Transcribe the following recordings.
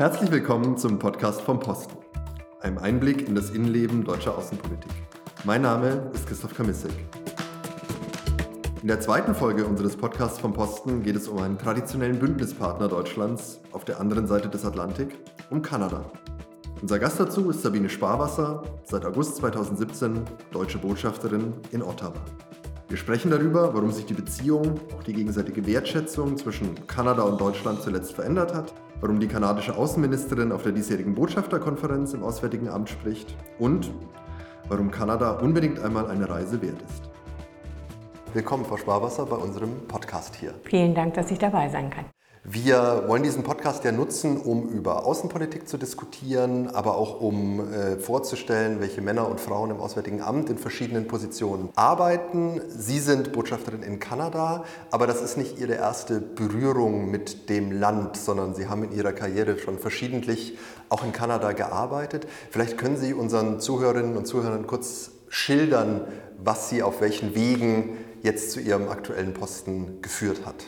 Herzlich willkommen zum Podcast vom Posten, einem Einblick in das Innenleben deutscher Außenpolitik. Mein Name ist Christoph Kamissek. In der zweiten Folge unseres Podcasts vom Posten geht es um einen traditionellen Bündnispartner Deutschlands auf der anderen Seite des Atlantik, um Kanada. Unser Gast dazu ist Sabine Sparwasser, seit August 2017 deutsche Botschafterin in Ottawa. Wir sprechen darüber, warum sich die Beziehung, auch die gegenseitige Wertschätzung zwischen Kanada und Deutschland zuletzt verändert hat, warum die kanadische Außenministerin auf der diesjährigen Botschafterkonferenz im Auswärtigen Amt spricht und warum Kanada unbedingt einmal eine Reise wert ist. Willkommen, Frau Sparwasser, bei unserem Podcast hier. Vielen Dank, dass ich dabei sein kann. Wir wollen diesen Podcast ja nutzen, um über Außenpolitik zu diskutieren, aber auch um äh, vorzustellen, welche Männer und Frauen im Auswärtigen Amt in verschiedenen Positionen arbeiten. Sie sind Botschafterin in Kanada, aber das ist nicht Ihre erste Berührung mit dem Land, sondern Sie haben in Ihrer Karriere schon verschiedentlich auch in Kanada gearbeitet. Vielleicht können Sie unseren Zuhörerinnen und Zuhörern kurz schildern, was Sie auf welchen Wegen jetzt zu Ihrem aktuellen Posten geführt hat.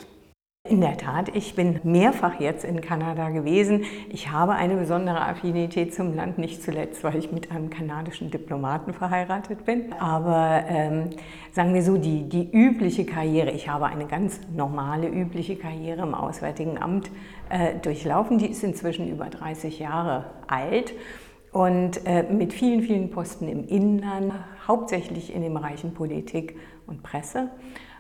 In der Tat, ich bin mehrfach jetzt in Kanada gewesen. Ich habe eine besondere Affinität zum Land, nicht zuletzt, weil ich mit einem kanadischen Diplomaten verheiratet bin. Aber ähm, sagen wir so, die, die übliche Karriere, ich habe eine ganz normale, übliche Karriere im Auswärtigen Amt äh, durchlaufen. Die ist inzwischen über 30 Jahre alt und äh, mit vielen, vielen Posten im Inland, hauptsächlich in den Bereichen Politik und Presse.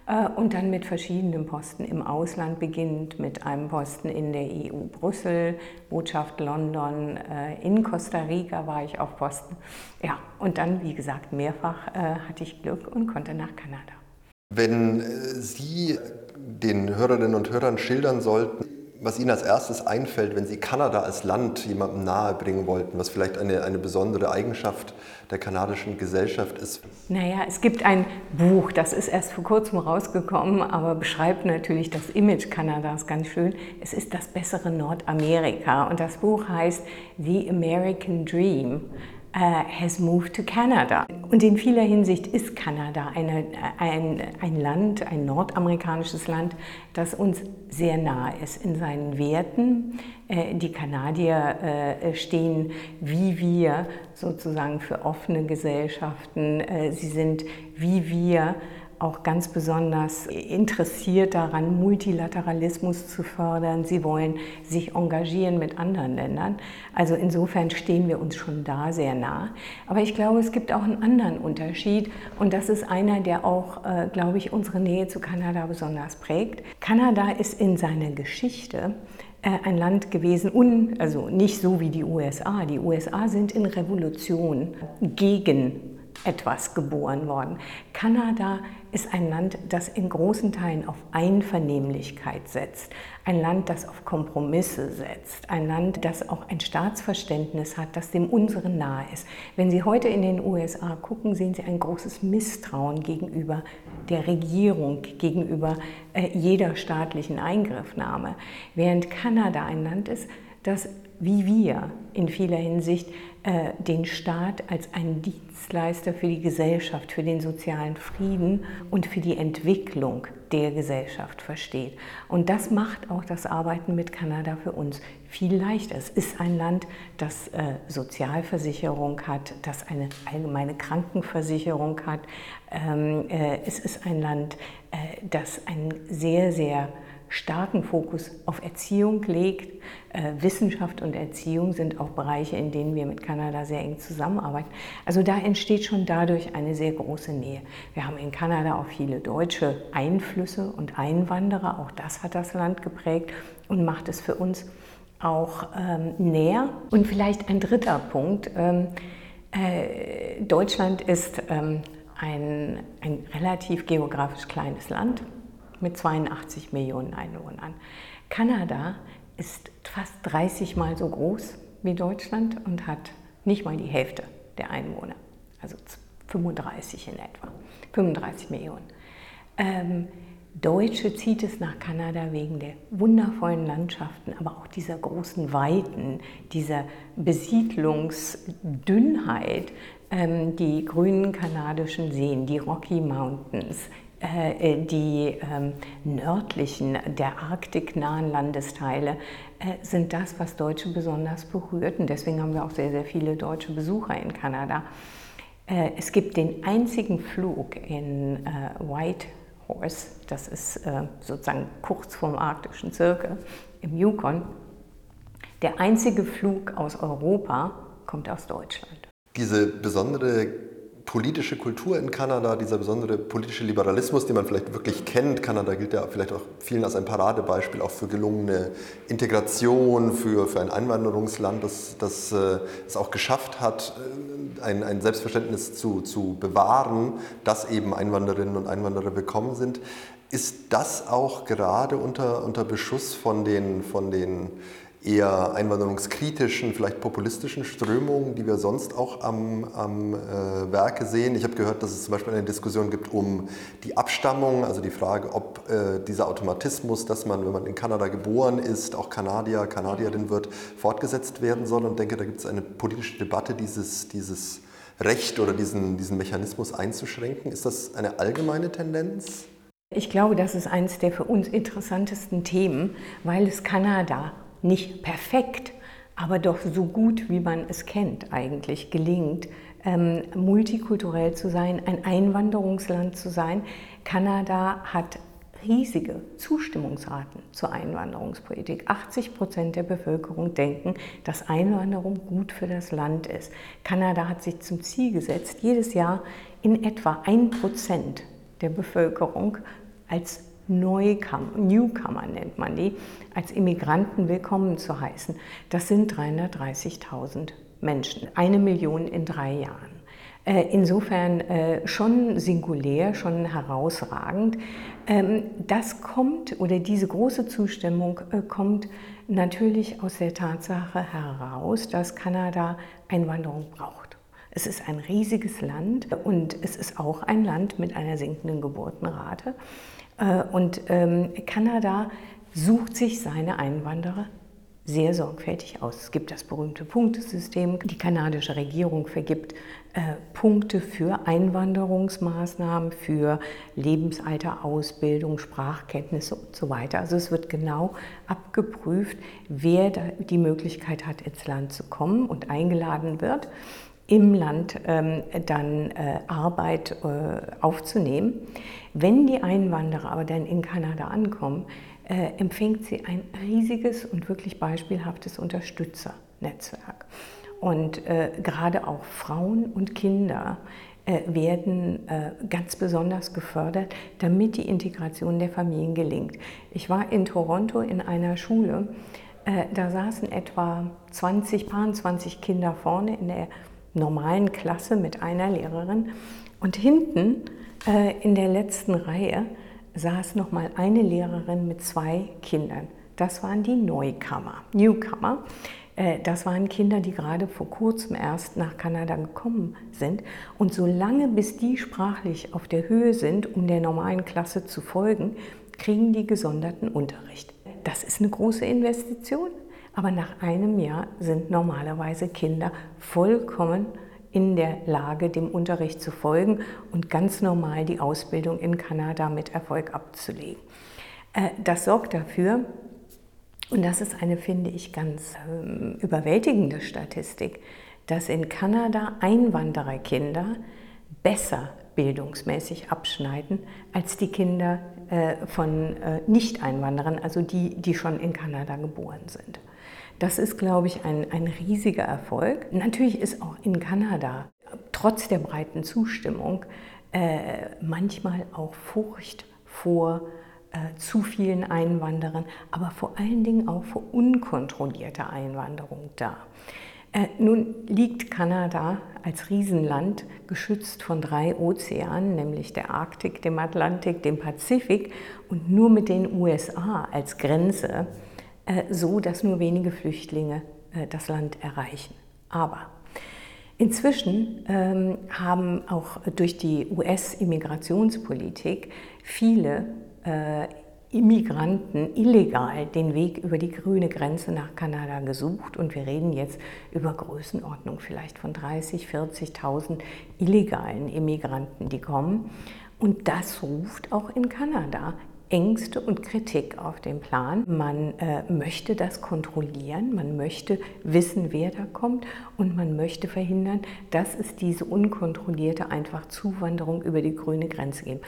Äh, und dann mit verschiedenen Posten im Ausland, beginnend mit einem Posten in der EU Brüssel, Botschaft London, äh, in Costa Rica war ich auf Posten. Ja, und dann, wie gesagt, mehrfach äh, hatte ich Glück und konnte nach Kanada. Wenn Sie den Hörerinnen und Hörern schildern sollten, was Ihnen als erstes einfällt, wenn Sie Kanada als Land jemandem nahebringen wollten, was vielleicht eine, eine besondere Eigenschaft der kanadischen Gesellschaft ist? Naja, es gibt ein Buch, das ist erst vor kurzem rausgekommen, aber beschreibt natürlich das Image Kanadas ganz schön. Es ist das bessere Nordamerika und das Buch heißt The American Dream uh, has moved to Canada. Und in vieler Hinsicht ist Kanada eine, ein, ein Land, ein nordamerikanisches Land, das uns sehr nahe ist in seinen Werten. Äh, die Kanadier äh, stehen wie wir sozusagen für offene Gesellschaften. Sie sind wie wir auch ganz besonders interessiert daran, Multilateralismus zu fördern. Sie wollen sich engagieren mit anderen Ländern. Also insofern stehen wir uns schon da sehr nah. Aber ich glaube, es gibt auch einen anderen Unterschied und das ist einer, der auch, äh, glaube ich, unsere Nähe zu Kanada besonders prägt. Kanada ist in seiner Geschichte äh, ein Land gewesen, un, also nicht so wie die USA. Die USA sind in Revolution gegen etwas geboren worden. Kanada ist ein Land, das in großen Teilen auf Einvernehmlichkeit setzt, ein Land, das auf Kompromisse setzt, ein Land, das auch ein Staatsverständnis hat, das dem unseren nahe ist. Wenn Sie heute in den USA gucken, sehen Sie ein großes Misstrauen gegenüber der Regierung, gegenüber äh, jeder staatlichen Eingriffnahme, während Kanada ein Land ist, das wie wir in vieler Hinsicht äh, den Staat als einen Dienstleister für die Gesellschaft, für den sozialen Frieden und für die Entwicklung der Gesellschaft versteht. Und das macht auch das Arbeiten mit Kanada für uns viel leichter. Es ist ein Land, das äh, Sozialversicherung hat, das eine allgemeine Krankenversicherung hat. Ähm, äh, es ist ein Land, äh, das einen sehr, sehr starken Fokus auf Erziehung legt. Äh, Wissenschaft und Erziehung sind auch Bereiche, in denen wir mit Kanada sehr eng zusammenarbeiten. Also da entsteht schon dadurch eine sehr große Nähe. Wir haben in Kanada auch viele deutsche Einflüsse und Einwanderer. Auch das hat das Land geprägt und macht es für uns auch ähm, näher. Und vielleicht ein dritter Punkt. Ähm, äh, Deutschland ist ähm, ein, ein relativ geografisch kleines Land mit 82 Millionen Einwohnern. Kanada ist fast 30 Mal so groß wie Deutschland und hat nicht mal die Hälfte der Einwohner, also 35 in etwa, 35 Millionen. Ähm, Deutsche zieht es nach Kanada wegen der wundervollen Landschaften, aber auch dieser großen Weiten, dieser Besiedlungsdünnheit, ähm, die grünen kanadischen Seen, die Rocky Mountains, die ähm, nördlichen, der arktiknahen Landesteile äh, sind das, was Deutsche besonders berührt. Und deswegen haben wir auch sehr, sehr viele deutsche Besucher in Kanada. Äh, es gibt den einzigen Flug in Whitehorse, das ist sozusagen kurz vorm arktischen Zirkel im Yukon. Der einzige Flug aus Europa kommt aus Deutschland. Diese besondere politische Kultur in Kanada, dieser besondere politische Liberalismus, den man vielleicht wirklich kennt. Kanada gilt ja vielleicht auch vielen als ein Paradebeispiel auch für gelungene Integration, für, für ein Einwanderungsland, das, das äh, es auch geschafft hat, äh, ein, ein Selbstverständnis zu, zu bewahren, dass eben Einwanderinnen und Einwanderer willkommen sind. Ist das auch gerade unter, unter Beschuss von den, von den eher einwanderungskritischen, vielleicht populistischen Strömungen, die wir sonst auch am, am äh, Werke sehen. Ich habe gehört, dass es zum Beispiel eine Diskussion gibt um die Abstammung, also die Frage, ob äh, dieser Automatismus, dass man, wenn man in Kanada geboren ist, auch Kanadier, Kanadierin wird, fortgesetzt werden soll. Und denke, da gibt es eine politische Debatte, dieses, dieses Recht oder diesen, diesen Mechanismus einzuschränken. Ist das eine allgemeine Tendenz? Ich glaube, das ist eines der für uns interessantesten Themen, weil es Kanada nicht perfekt, aber doch so gut, wie man es kennt, eigentlich gelingt, ähm, multikulturell zu sein, ein Einwanderungsland zu sein. Kanada hat riesige Zustimmungsraten zur Einwanderungspolitik. 80 Prozent der Bevölkerung denken, dass Einwanderung gut für das Land ist. Kanada hat sich zum Ziel gesetzt, jedes Jahr in etwa ein Prozent der Bevölkerung als Neukammer, Newcomer nennt man die, als Immigranten willkommen zu heißen. Das sind 330.000 Menschen, eine Million in drei Jahren. Äh, insofern äh, schon singulär, schon herausragend. Ähm, das kommt oder diese große Zustimmung äh, kommt natürlich aus der Tatsache heraus, dass Kanada Einwanderung braucht. Es ist ein riesiges Land und es ist auch ein Land mit einer sinkenden Geburtenrate. Äh, und ähm, Kanada sucht sich seine Einwanderer sehr sorgfältig aus. Es gibt das berühmte Punktesystem. Die kanadische Regierung vergibt äh, Punkte für Einwanderungsmaßnahmen, für Lebensalter, Ausbildung, Sprachkenntnisse und so weiter. Also es wird genau abgeprüft, wer die Möglichkeit hat, ins Land zu kommen und eingeladen wird im Land ähm, dann äh, Arbeit äh, aufzunehmen. Wenn die Einwanderer aber dann in Kanada ankommen, äh, empfängt sie ein riesiges und wirklich beispielhaftes Unterstützernetzwerk. Und äh, gerade auch Frauen und Kinder äh, werden äh, ganz besonders gefördert, damit die Integration der Familien gelingt. Ich war in Toronto in einer Schule, da saßen etwa 20, 20 Kinder vorne in der normalen Klasse mit einer Lehrerin. Und hinten äh, in der letzten Reihe saß noch mal eine Lehrerin mit zwei Kindern. Das waren die Neukammer, Newcomer. Äh, das waren Kinder, die gerade vor kurzem erst nach Kanada gekommen sind. Und solange bis die sprachlich auf der Höhe sind, um der normalen Klasse zu folgen, kriegen die gesonderten Unterricht. Das ist eine große Investition, aber nach einem Jahr sind normalerweise Kinder vollkommen in der Lage, dem Unterricht zu folgen und ganz normal die Ausbildung in Kanada mit Erfolg abzulegen. Äh, das sorgt dafür, und das ist eine, finde ich, ganz ähm, überwältigende Statistik, dass in Kanada Einwandererkinder besser bildungsmäßig abschneiden als die Kinder von äh, Nicht-Einwanderern, also die, die schon in Kanada geboren sind. Das ist, glaube ich, ein, ein riesiger Erfolg. Natürlich ist auch in Kanada, trotz der breiten Zustimmung, äh, manchmal auch Furcht vor äh, zu vielen Einwanderern, aber vor allen Dingen auch vor unkontrollierter Einwanderung da. Äh, nun liegt Kanada als Riesenland geschützt von drei Ozeanen, nämlich der Arktik, dem Atlantik, dem Pazifik und nur mit den USA als Grenze äh, so, dass nur wenige Flüchtlinge äh, das Land erreichen. Aber inzwischen ähm, haben auch durch die US-Immigrationspolitik viele äh, Immigranten illegal den Weg über die grüne Grenze nach Kanada gesucht und wir reden jetzt über Größenordnung vielleicht von 30, 40.000 illegalen Immigranten, die kommen. Und das ruft auch in Kanada Ängste und Kritik auf den Plan. Man äh, möchte das kontrollieren, man möchte wissen, wer da kommt und man möchte verhindern, dass es diese unkontrollierte einfach Zuwanderung über die grüne Grenze gibt.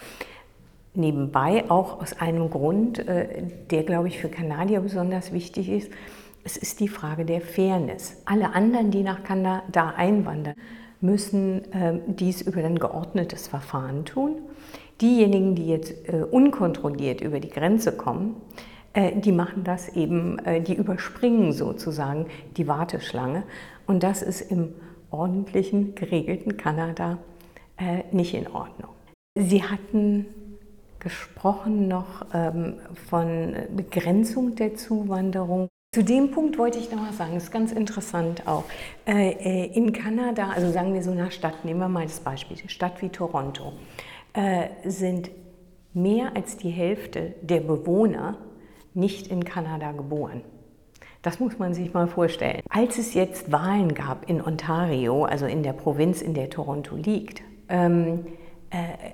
Nebenbei auch aus einem Grund, äh, der, glaube ich, für Kanadier besonders wichtig ist, es ist die Frage der Fairness. Alle anderen, die nach Kanada einwandern, müssen äh, dies über ein geordnetes Verfahren tun. Diejenigen, die jetzt äh, unkontrolliert über die Grenze kommen, äh, die machen das eben, die überspringen sozusagen die Warteschlange. Und das ist im ordentlichen, geregelten Kanada nicht in Ordnung. Sie hatten gesprochen noch ähm, von Begrenzung der Zuwanderung. Zu dem Punkt wollte ich noch mal sagen, das ist ganz interessant auch. Äh, äh, in Kanada, also sagen wir so einer Stadt, nehmen wir mal das Beispiel, eine Stadt wie Toronto, äh, sind mehr als die Hälfte der Bewohner nicht in Kanada geboren. Das muss man sich mal vorstellen. Als es jetzt Wahlen gab in Ontario, also in der Provinz, in der Toronto liegt, ähm, äh,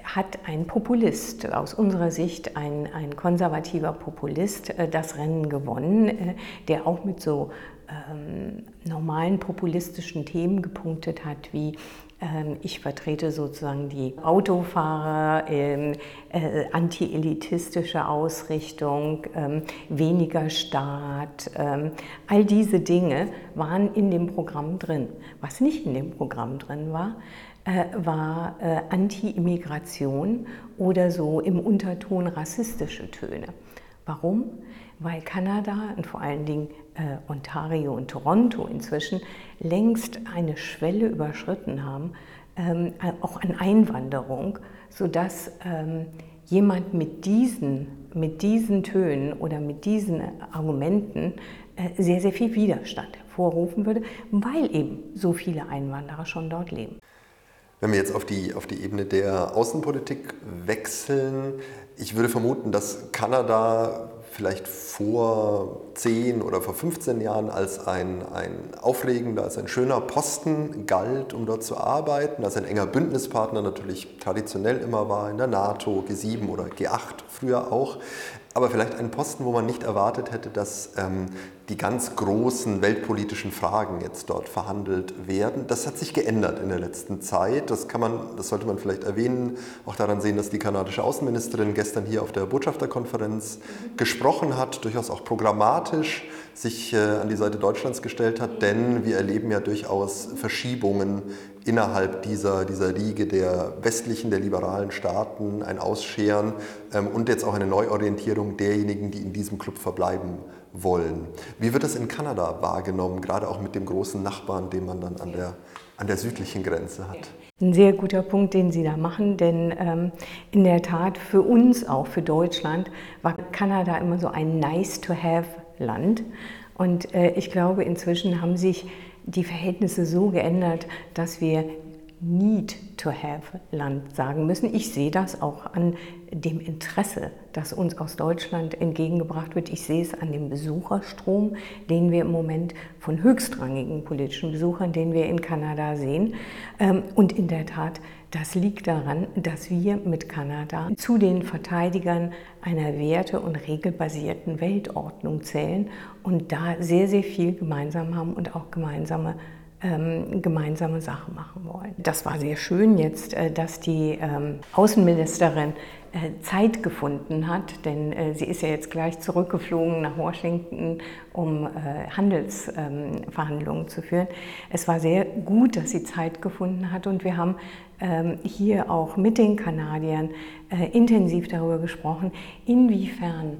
hat ein Populist, aus unserer Sicht ein, ein konservativer Populist, äh, das Rennen gewonnen, äh, der auch mit so ähm, normalen populistischen Themen gepunktet hat, wie ähm, ich vertrete sozusagen die Autofahrer, ähm, äh, anti-elitistische Ausrichtung, ähm, weniger Staat. Ähm, all diese Dinge waren in dem Programm drin. Was nicht in dem Programm drin war, äh, war äh, Anti-Immigration oder so im Unterton rassistische Töne. Warum? Weil Kanada und vor allen Dingen äh, Ontario und Toronto inzwischen längst eine Schwelle überschritten haben, ähm, auch an Einwanderung, sodass ähm, jemand mit diesen, mit diesen Tönen oder mit diesen Argumenten äh, sehr, sehr viel Widerstand hervorrufen würde, weil eben so viele Einwanderer schon dort leben. Wenn wir jetzt auf die, auf die Ebene der Außenpolitik wechseln, ich würde vermuten, dass Kanada vielleicht vor 10 oder vor 15 Jahren als ein, ein aufregender, als ein schöner Posten galt, um dort zu arbeiten, als ein enger Bündnispartner natürlich traditionell immer war in der NATO, G7 oder G8 früher auch aber vielleicht einen Posten, wo man nicht erwartet hätte, dass ähm, die ganz großen weltpolitischen Fragen jetzt dort verhandelt werden. Das hat sich geändert in der letzten Zeit. Das kann man, das sollte man vielleicht erwähnen, auch daran sehen, dass die kanadische Außenministerin gestern hier auf der Botschafterkonferenz gesprochen hat, durchaus auch programmatisch sich äh, an die Seite Deutschlands gestellt hat, denn wir erleben ja durchaus Verschiebungen innerhalb dieser, dieser Riege der westlichen, der liberalen Staaten, ein Ausscheren ähm, und jetzt auch eine Neuorientierung derjenigen, die in diesem Club verbleiben wollen. Wie wird das in Kanada wahrgenommen, gerade auch mit dem großen Nachbarn, den man dann an der, an der südlichen Grenze hat? Ein sehr guter Punkt, den Sie da machen, denn ähm, in der Tat für uns, auch für Deutschland, war Kanada immer so ein Nice-to-have-Land. Und äh, ich glaube, inzwischen haben sich die Verhältnisse so geändert, dass wir Need to have Land sagen müssen. Ich sehe das auch an dem Interesse, das uns aus Deutschland entgegengebracht wird. Ich sehe es an dem Besucherstrom, den wir im Moment von höchstrangigen politischen Besuchern, den wir in Kanada sehen. Ähm, und in der Tat, das liegt daran, dass wir mit Kanada zu den Verteidigern einer werte- und regelbasierten Weltordnung zählen und da sehr, sehr viel gemeinsam haben und auch gemeinsame ähm, gemeinsame Sachen machen wollen. Das war sehr schön jetzt, äh, dass die ähm, Außenministerin äh, Zeit gefunden hat, denn äh, sie ist ja jetzt gleich zurückgeflogen nach Washington, um äh, Handelsverhandlungen ähm, zu führen. Es war sehr gut, dass sie Zeit gefunden hat und wir haben ähm, hier auch mit den Kanadiern äh, intensiv darüber gesprochen, inwiefern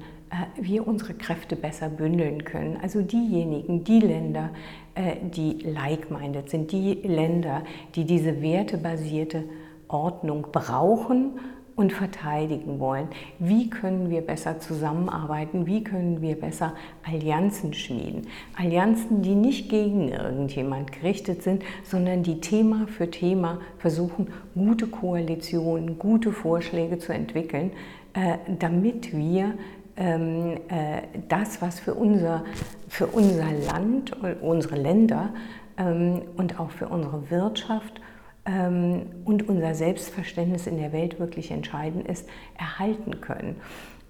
wir unsere Kräfte besser bündeln können. Also diejenigen, die Länder, äh, die like-minded sind, die Länder, die diese wertebasierte Ordnung brauchen und verteidigen wollen. Wie können wir besser zusammenarbeiten? Wie können wir besser Allianzen schmieden? Allianzen, die nicht gegen irgendjemand gerichtet sind, sondern die Thema für Thema versuchen, gute Koalitionen, gute Vorschläge zu entwickeln, äh, damit wir ähm, äh, das, was für unser, für unser Land, unsere Länder ähm, und auch für unsere Wirtschaft ähm, und unser Selbstverständnis in der Welt wirklich entscheidend ist, erhalten können.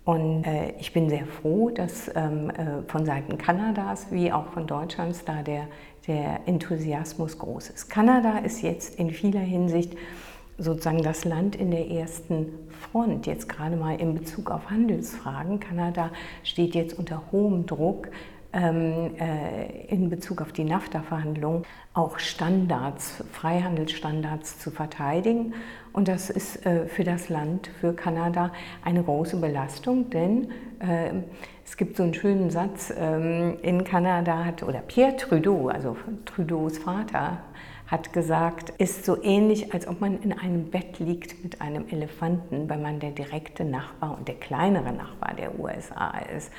Und äh, ich bin sehr froh, dass ähm, äh, von Seiten Kanadas wie auch von Deutschlands da der, der Enthusiasmus groß ist. Kanada ist jetzt in vieler Hinsicht sozusagen das Land in der ersten Front, jetzt gerade mal in Bezug auf Handelsfragen. Kanada steht jetzt unter hohem Druck, ähm, äh, in Bezug auf die NAFTA-Verhandlungen auch Standards, Freihandelsstandards zu verteidigen. Und das ist äh, für das Land, für Kanada, eine große Belastung, denn äh, es gibt so einen schönen Satz, ähm, in Kanada hat, oder Pierre Trudeau, also Trudeaus Vater, hat gesagt, ist so ähnlich, als ob man in einem Bett liegt mit einem Elefanten, wenn man der direkte Nachbar und der kleinere Nachbar der USA ist.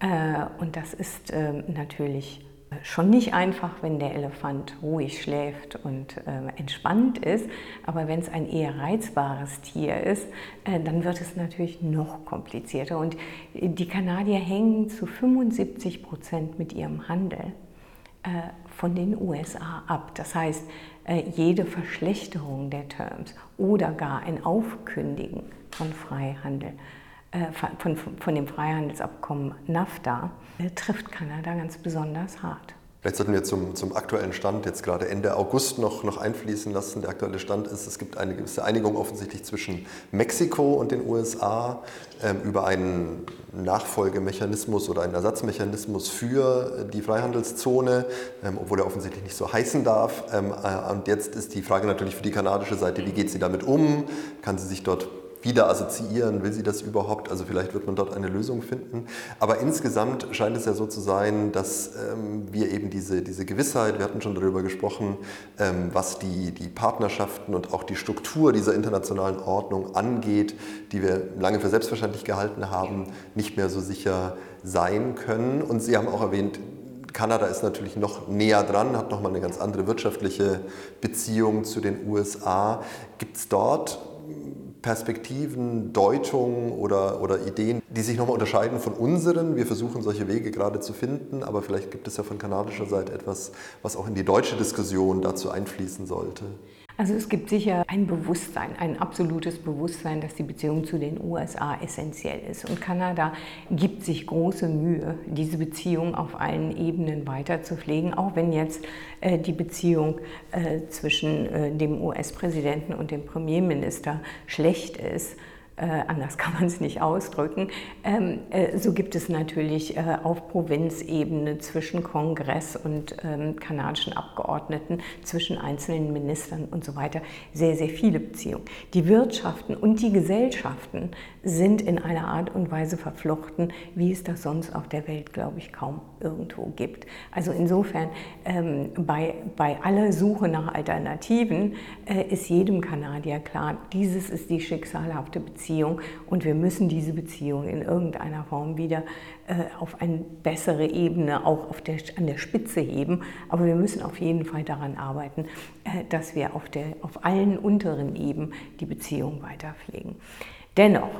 Äh, und das ist ähm, natürlich äh, schon nicht einfach, wenn der Elefant ruhig schläft und äh, entspannt ist. Aber wenn es ein eher reizbares Tier ist, äh, dann wird es natürlich noch komplizierter. Und die Kanadier hängen zu 75 Prozent mit ihrem Handel äh, von den USA ab. Das heißt, äh, jede Verschlechterung der Terms oder gar ein Aufkündigen von Freihandel äh, von, von dem Freihandelsabkommen NAFTA äh, trifft Kanada ganz besonders hart. Vielleicht sollten wir zum, zum aktuellen Stand jetzt gerade Ende August noch, noch einfließen lassen. Der aktuelle Stand ist, es gibt eine gewisse Einigung offensichtlich zwischen Mexiko und den USA ähm, über einen Nachfolgemechanismus oder einen Ersatzmechanismus für die Freihandelszone, ähm, obwohl er offensichtlich nicht so heißen darf. Ähm, äh, und jetzt ist die Frage natürlich für die kanadische Seite, wie geht sie damit um? Kann sie sich dort wieder assoziieren? Will sie das überhaupt? Also vielleicht wird man dort eine Lösung finden. Aber insgesamt scheint es ja so zu sein, dass ähm, wir eben diese, diese Gewissheit, wir hatten schon darüber gesprochen, ähm, was die, die Partnerschaften und auch die Struktur dieser internationalen Ordnung angeht, die wir lange für selbstverständlich gehalten haben, nicht mehr so sicher sein können. Und Sie haben auch erwähnt, Kanada ist natürlich noch näher dran, hat nochmal eine ganz andere wirtschaftliche Beziehung zu den USA. Gibt es dort Perspektiven, Deutungen oder, oder Ideen, die sich nochmal unterscheiden von unseren. Wir versuchen solche Wege gerade zu finden, aber vielleicht gibt es ja von kanadischer Seite etwas, was auch in die deutsche Diskussion dazu einfließen sollte. Also es gibt sicher ein Bewusstsein, ein absolutes Bewusstsein, dass die Beziehung zu den USA essentiell ist. Und Kanada gibt sich große Mühe, diese Beziehung auf allen Ebenen weiterzupflegen, auch wenn jetzt äh, die Beziehung äh, zwischen äh, dem US-Präsidenten und dem Premierminister schlecht ist äh, anders kann man es nicht ausdrücken. Ähm, äh, so gibt es natürlich äh, auf Provinzebene zwischen Kongress und ähm, kanadischen Abgeordneten, zwischen einzelnen Ministern und so weiter sehr, sehr viele Beziehungen. Die Wirtschaften und die Gesellschaften sind in einer Art und Weise verflochten, wie es das sonst auf der Welt, glaube ich, kaum irgendwo gibt. Also insofern, ähm, bei, bei aller Suche nach Alternativen äh, ist jedem Kanadier klar, dieses ist die schicksalhafte Beziehung und wir müssen diese Beziehung in irgendeiner Form wieder äh, auf eine bessere Ebene, auch auf der, an der Spitze heben. Aber wir müssen auf jeden Fall daran arbeiten, äh, dass wir auf, der, auf allen unteren Ebenen die Beziehung weiterpflegen. Dennoch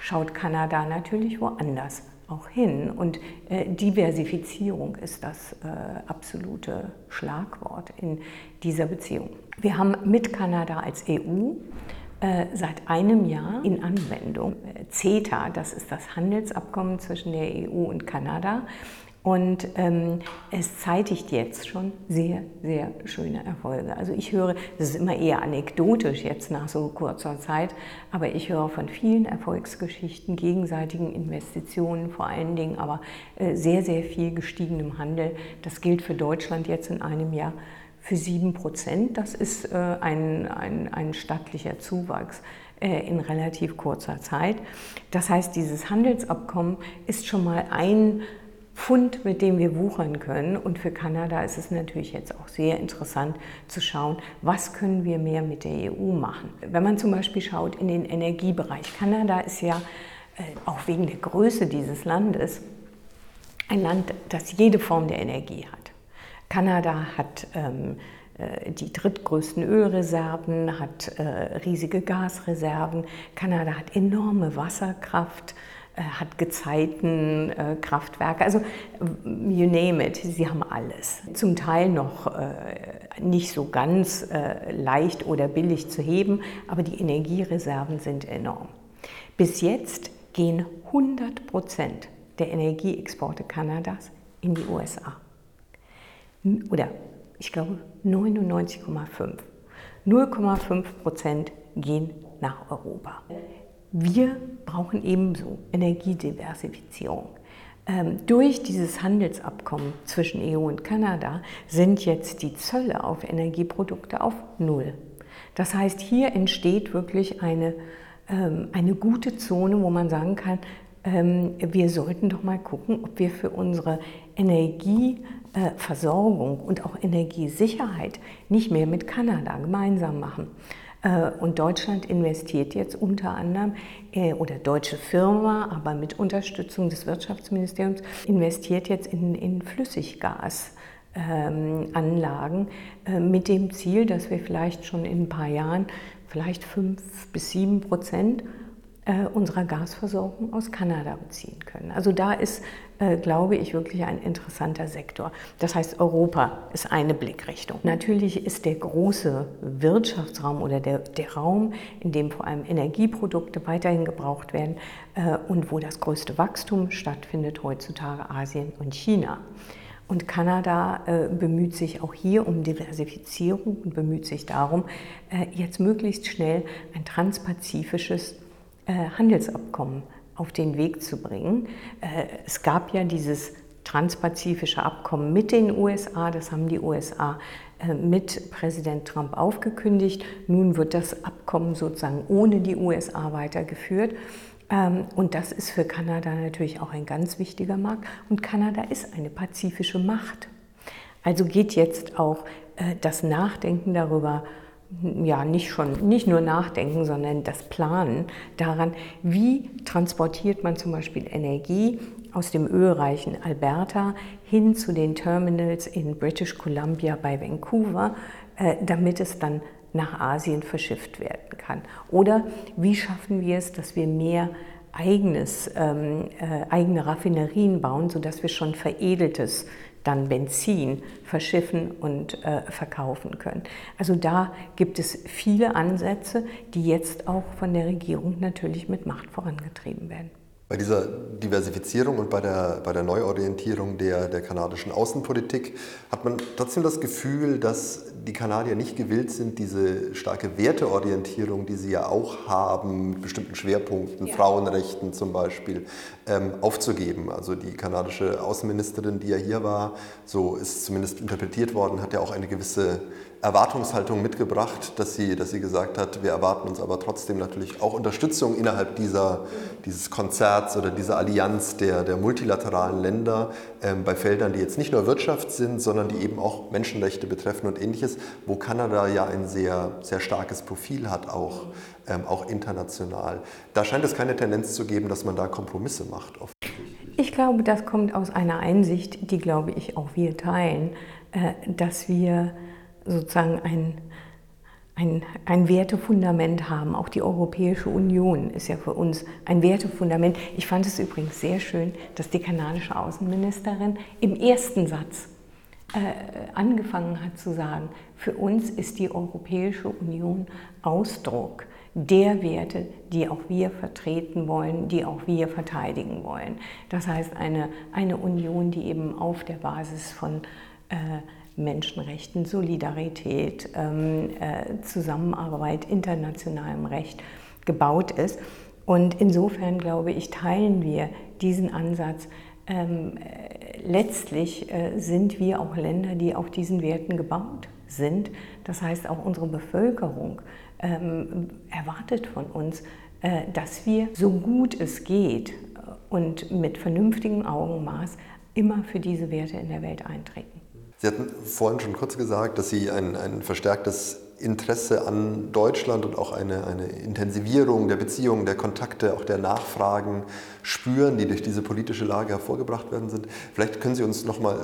schaut Kanada natürlich woanders auch hin. Und äh, Diversifizierung ist das äh, absolute Schlagwort in dieser Beziehung. Wir haben mit Kanada als EU äh, seit einem Jahr in Anwendung äh, CETA, das ist das Handelsabkommen zwischen der EU und Kanada. Und ähm, es zeitigt jetzt schon sehr, sehr schöne Erfolge. Also ich höre, das ist immer eher anekdotisch jetzt nach so kurzer Zeit, aber ich höre von vielen Erfolgsgeschichten, gegenseitigen Investitionen vor allen Dingen, aber äh, sehr, sehr viel gestiegenem Handel. Das gilt für Deutschland jetzt in einem Jahr für sieben Prozent. Das ist äh, ein, ein, ein stattlicher Zuwachs äh, in relativ kurzer Zeit. Das heißt, dieses Handelsabkommen ist schon mal ein Pfund, mit dem wir wuchern können. Und für Kanada ist es natürlich jetzt auch sehr interessant zu schauen, was können wir mehr mit der EU machen. Wenn man zum Beispiel schaut in den Energiebereich. Kanada ist ja äh, auch wegen der Größe dieses Landes ein Land, das jede Form der Energie hat. Kanada hat ähm, äh, die drittgrößten Ölreserven, hat äh, riesige Gasreserven. Kanada hat enorme Wasserkraft äh, hat Gezeitenkraftwerke, also you name it, sie haben alles. Zum Teil noch nicht so ganz leicht oder billig zu heben, aber die Energiereserven sind enorm. Bis jetzt gehen 100 Prozent der Energieexporte Kanadas in die USA. Oder ich glaube 99,5. 0,5 Prozent gehen nach Europa. Wir brauchen ebenso Energiediversifizierung. Ähm, durch dieses Handelsabkommen zwischen EU und Kanada sind jetzt die Zölle auf Energieprodukte auf Null. Das heißt, hier entsteht wirklich eine, ähm, eine gute Zone, wo man sagen kann, ähm, wir sollten doch mal gucken, ob wir für unsere Energieversorgung und auch Energiesicherheit nicht mehr mit Kanada gemeinsam machen. Äh, und Deutschland investiert jetzt unter anderem, äh, oder deutsche Firma, aber mit Unterstützung des Wirtschaftsministeriums, investiert jetzt in, in Flüssiggasanlagen äh, mit dem Ziel, dass wir vielleicht schon in ein paar Jahren vielleicht fünf bis sieben Prozent unserer Gasversorgung aus Kanada beziehen können. Also da ist, äh, glaube ich, wirklich ein interessanter Sektor. Das heißt, Europa ist eine Blickrichtung. Natürlich ist der große Wirtschaftsraum oder der, der Raum, in dem vor allem Energieprodukte weiterhin gebraucht werden äh, und wo das größte Wachstum stattfindet, heutzutage Asien und China. Und Kanada äh, bemüht sich auch hier um Diversifizierung und bemüht sich darum, äh, jetzt möglichst schnell ein transpazifisches äh, Handelsabkommen auf den Weg zu bringen. Äh, es gab ja dieses transpazifische Abkommen mit den USA, das haben die USA äh, mit Präsident Trump aufgekündigt. Nun wird das Abkommen sozusagen ohne die USA weitergeführt. Ähm, und das ist für Kanada natürlich auch ein ganz wichtiger Markt. Und Kanada ist eine pazifische Macht. Also geht jetzt auch das Nachdenken darüber, ja, nicht schon, nicht nur nachdenken, sondern das Planen daran, wie transportiert man zum Beispiel Energie aus dem ölreichen Alberta hin zu den Terminals in British Columbia bei Vancouver, äh, damit es dann nach Asien verschifft werden kann. Oder wie schaffen wir es, dass wir mehr eigenes, ähm, äh, eigene Raffinerien bauen, sodass wir schon veredeltes dann Benzin verschiffen und äh, verkaufen können. Also da gibt es viele Ansätze, die jetzt auch von der Regierung natürlich mit Macht vorangetrieben werden. Bei dieser Diversifizierung und bei der, bei der Neuorientierung der, der kanadischen Außenpolitik hat man trotzdem das Gefühl, dass die Kanadier nicht gewillt sind, diese starke Werteorientierung, die sie ja auch haben, mit bestimmten Schwerpunkten, ja. Frauenrechten zum Beispiel, ähm, aufzugeben. Also die kanadische Außenministerin, die ja hier war, so ist zumindest interpretiert worden, hat ja auch eine gewisse Erwartungshaltung mitgebracht, dass sie, dass sie gesagt hat, wir erwarten uns aber trotzdem natürlich auch Unterstützung innerhalb dieser, dieses Konzerts oder dieser Allianz der, der multilateralen Länder ähm, bei Feldern, die jetzt nicht nur Wirtschaft sind, sondern die eben auch Menschenrechte betreffen und ähnliches, wo Kanada ja ein sehr, sehr starkes Profil hat, auch, ähm, auch international. Da scheint es keine Tendenz zu geben, dass man da Kompromisse macht. Ich glaube, das kommt aus einer Einsicht, die, glaube ich, auch wir teilen, äh, dass wir sozusagen ein, ein, ein Wertefundament haben. Auch die Europäische Union ist ja für uns ein Wertefundament. Ich fand es übrigens sehr schön, dass die kanadische Außenministerin im ersten Satz äh, angefangen hat zu sagen, für uns ist die Europäische Union Ausdruck der Werte, die auch wir vertreten wollen, die auch wir verteidigen wollen. Das heißt, eine, eine Union, die eben auf der Basis von äh, Menschenrechten, Solidarität, ähm, äh, Zusammenarbeit, internationalem Recht gebaut ist. Und insofern glaube ich, teilen wir diesen Ansatz. Ähm, äh, letztlich äh, sind wir auch Länder, die auf diesen Werten gebaut sind. Das heißt, auch unsere Bevölkerung ähm, erwartet von uns, dass wir so gut es geht und mit vernünftigem Augenmaß immer für diese Werte in der Welt eintreten. Sie hatten vorhin schon kurz gesagt, dass Sie ein, ein verstärktes Interesse an Deutschland und auch eine, eine Intensivierung der Beziehungen, der Kontakte, auch der Nachfragen spüren, die durch diese politische Lage hervorgebracht werden sind. Vielleicht können Sie uns nochmal,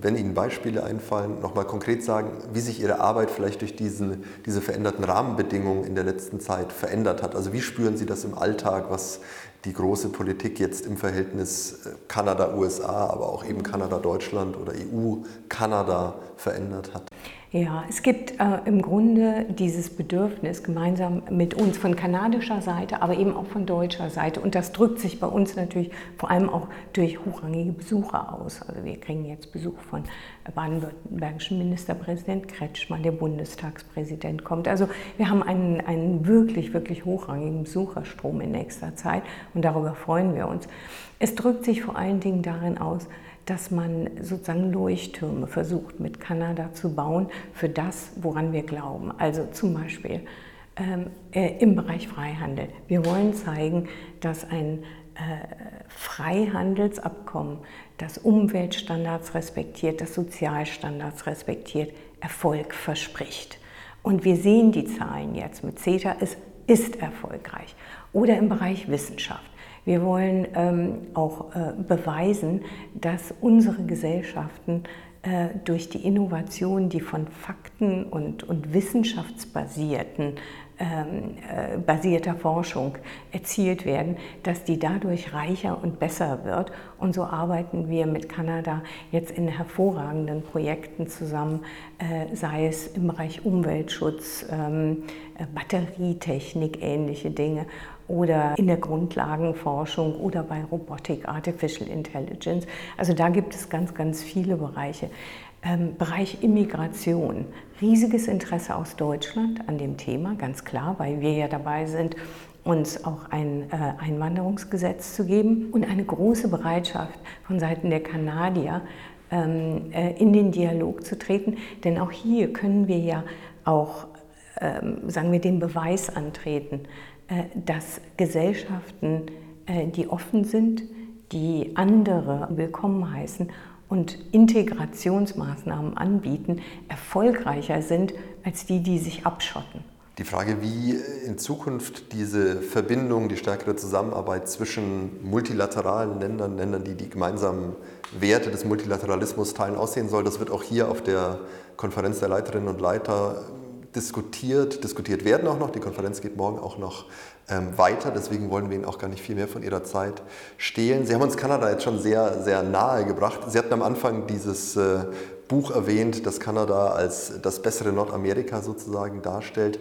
wenn Ihnen Beispiele einfallen, nochmal konkret sagen, wie sich Ihre Arbeit vielleicht durch diesen, diese veränderten Rahmenbedingungen in der letzten Zeit verändert hat. Also wie spüren Sie das im Alltag? Was, die große Politik jetzt im Verhältnis äh, Kanada-USA, aber auch eben Kanada-Deutschland oder EU-Kanada verändert hat? Ja, es gibt äh, im Grunde dieses Bedürfnis gemeinsam mit uns von kanadischer Seite, aber eben auch von deutscher Seite. Und das drückt sich bei uns natürlich vor allem auch durch hochrangige Besucher aus. Also wir kriegen jetzt Besuch von baden-württembergischen Ministerpräsident Kretschmann, der Bundestagspräsident kommt. Also wir haben einen, einen wirklich, wirklich hochrangigen Besucherstrom in nächster Zeit und darüber freuen wir uns. Es drückt sich vor allen Dingen darin aus, dass man sozusagen Leuchttürme versucht mit Kanada zu bauen für das, woran wir glauben. Also zum Beispiel ähm, äh, im Bereich Freihandel. Wir wollen zeigen, dass ein äh, Freihandelsabkommen, das Umweltstandards respektiert, das Sozialstandards respektiert, Erfolg verspricht. Und wir sehen die Zahlen jetzt mit CETA, es ist erfolgreich. Oder im Bereich Wissenschaft. Wir wollen ähm, auch äh, beweisen, dass unsere Gesellschaften äh, durch die Innovation, die von Fakten und, und wissenschaftsbasierten ähm, äh, basierter Forschung erzielt werden, dass die dadurch reicher und besser wird. Und so arbeiten wir mit Kanada jetzt in hervorragenden Projekten zusammen, äh, sei es im Bereich Umweltschutz, ähm, äh, Batterietechnik, ähnliche Dinge oder in der Grundlagenforschung oder bei Robotik, Artificial Intelligence. Also da gibt es ganz, ganz viele Bereiche. Ähm, Bereich Immigration. Riesiges Interesse aus Deutschland an dem Thema, ganz klar, weil wir ja dabei sind, uns auch ein äh, Einwanderungsgesetz zu geben und eine große Bereitschaft von Seiten der Kanadier, ähm, äh, in den Dialog zu treten. Denn auch hier können wir ja auch, ähm, sagen wir, den Beweis antreten, dass Gesellschaften, äh, die offen sind, die andere willkommen heißen und Integrationsmaßnahmen anbieten, erfolgreicher sind als die, die sich abschotten. Die Frage, wie in Zukunft diese Verbindung, die stärkere Zusammenarbeit zwischen multilateralen Ländern, Ländern, die die gemeinsamen Werte des Multilateralismus teilen, aussehen soll, das wird auch hier auf der Konferenz der Leiterinnen und Leiter diskutiert, diskutiert werden auch noch. Die Konferenz geht morgen auch noch ähm, weiter, deswegen wollen wir Ihnen auch gar nicht viel mehr von Ihrer Zeit stehlen. Sie haben uns Kanada jetzt schon sehr, sehr nahe gebracht. Sie hatten am Anfang dieses äh, Buch erwähnt, das Kanada als das bessere Nordamerika sozusagen darstellt.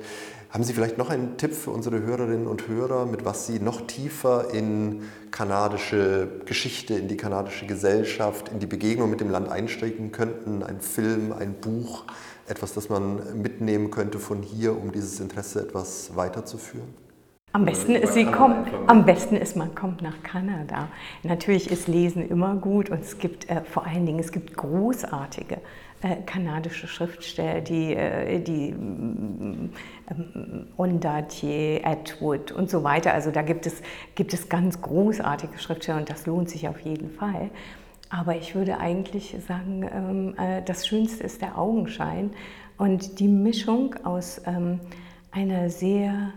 Haben Sie vielleicht noch einen Tipp für unsere Hörerinnen und Hörer, mit was Sie noch tiefer in kanadische Geschichte, in die kanadische Gesellschaft, in die Begegnung mit dem Land einsteigen könnten? Ein Film, ein Buch, etwas, das man mitnehmen könnte von hier, um dieses Interesse etwas weiterzuführen? Am besten, ist, sie kommt, am besten ist, man kommt nach Kanada. Natürlich ist Lesen immer gut und es gibt äh, vor allen Dingen, es gibt großartige äh, kanadische Schriftsteller, die, äh, die ähm, Ondartier, Atwood und so weiter. Also da gibt es, gibt es ganz großartige Schriftsteller und das lohnt sich auf jeden Fall. Aber ich würde eigentlich sagen, ähm, äh, das Schönste ist der Augenschein und die Mischung aus ähm, einer sehr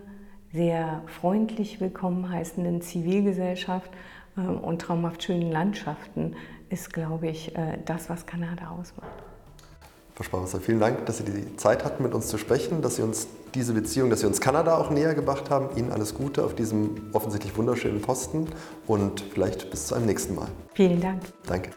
sehr freundlich willkommen heißenden Zivilgesellschaft äh, und traumhaft schönen Landschaften ist, glaube ich, äh, das, was Kanada ausmacht. Frau Sparwasser, vielen Dank, dass Sie die Zeit hatten, mit uns zu sprechen, dass Sie uns diese Beziehung, dass Sie uns Kanada auch näher gebracht haben. Ihnen alles Gute auf diesem offensichtlich wunderschönen Posten und vielleicht bis zu einem nächsten Mal. Vielen Dank. Danke.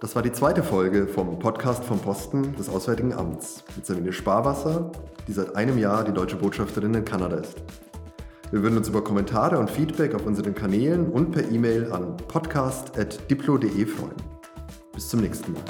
Das war die zweite Folge vom Podcast vom Posten des Auswärtigen Amts mit Sabine Sparwasser, die seit einem Jahr die deutsche Botschafterin in Kanada ist. Wir würden uns über Kommentare und Feedback auf unseren Kanälen und per E-Mail an podcast.diplo.de freuen. Bis zum nächsten Mal.